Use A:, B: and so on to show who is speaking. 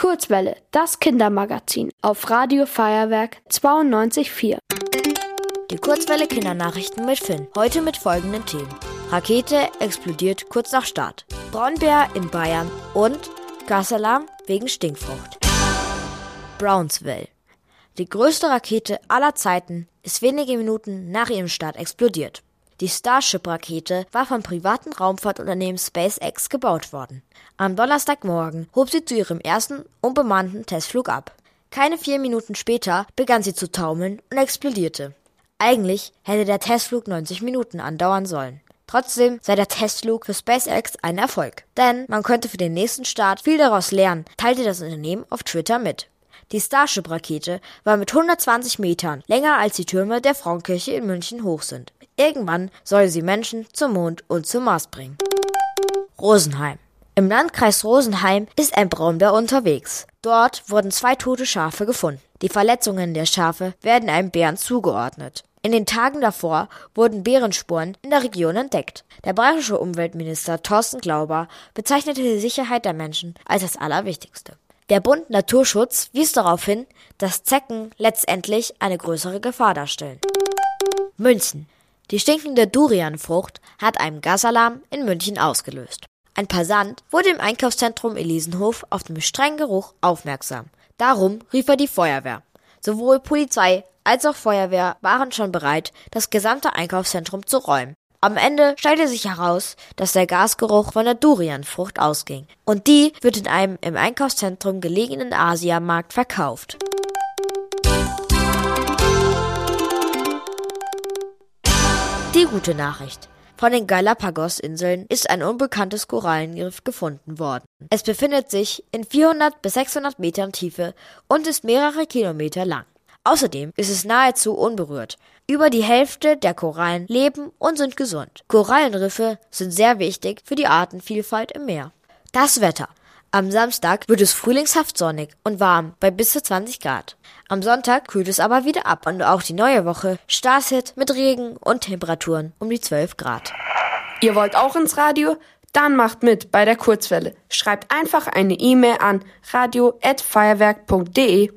A: Kurzwelle, das Kindermagazin auf Radio Feuerwerk 92.4.
B: Die Kurzwelle Kindernachrichten mit Finn. Heute mit folgenden Themen. Rakete explodiert kurz nach Start. Braunbär in Bayern und Gasalarm wegen Stinkfrucht. Brownsville. Die größte Rakete aller Zeiten ist wenige Minuten nach ihrem Start explodiert. Die Starship-Rakete war vom privaten Raumfahrtunternehmen SpaceX gebaut worden. Am Donnerstagmorgen hob sie zu ihrem ersten unbemannten Testflug ab. Keine vier Minuten später begann sie zu taumeln und explodierte. Eigentlich hätte der Testflug 90 Minuten andauern sollen. Trotzdem sei der Testflug für SpaceX ein Erfolg. Denn man könnte für den nächsten Start viel daraus lernen, teilte das Unternehmen auf Twitter mit. Die Starship-Rakete war mit 120 Metern länger als die Türme der Frauenkirche in München hoch sind. Irgendwann soll sie Menschen zum Mond und zum Mars bringen. Rosenheim. Im Landkreis Rosenheim ist ein Braunbär unterwegs. Dort wurden zwei tote Schafe gefunden. Die Verletzungen der Schafe werden einem Bären zugeordnet. In den Tagen davor wurden Bärenspuren in der Region entdeckt. Der bayerische Umweltminister Thorsten Glauber bezeichnete die Sicherheit der Menschen als das Allerwichtigste. Der Bund Naturschutz wies darauf hin, dass Zecken letztendlich eine größere Gefahr darstellen. München. Die stinkende Durianfrucht hat einen Gasalarm in München ausgelöst. Ein Passant wurde im Einkaufszentrum Elisenhof auf den strengen Geruch aufmerksam. Darum rief er die Feuerwehr. Sowohl Polizei als auch Feuerwehr waren schon bereit, das gesamte Einkaufszentrum zu räumen. Am Ende stellte sich heraus, dass der Gasgeruch von der Durianfrucht ausging. Und die wird in einem im Einkaufszentrum gelegenen Asiamarkt verkauft. Die gute Nachricht. Von den Galapagos-Inseln ist ein unbekanntes Korallenriff gefunden worden. Es befindet sich in 400 bis 600 Metern Tiefe und ist mehrere Kilometer lang. Außerdem ist es nahezu unberührt. Über die Hälfte der Korallen leben und sind gesund. Korallenriffe sind sehr wichtig für die Artenvielfalt im Meer. Das Wetter. Am Samstag wird es frühlingshaft sonnig und warm bei bis zu 20 Grad. Am Sonntag kühlt es aber wieder ab und auch die neue Woche startet mit Regen und Temperaturen um die 12 Grad.
A: Ihr wollt auch ins Radio? Dann macht mit bei der Kurzwelle. Schreibt einfach eine E-Mail an radio@feuerwerk.de.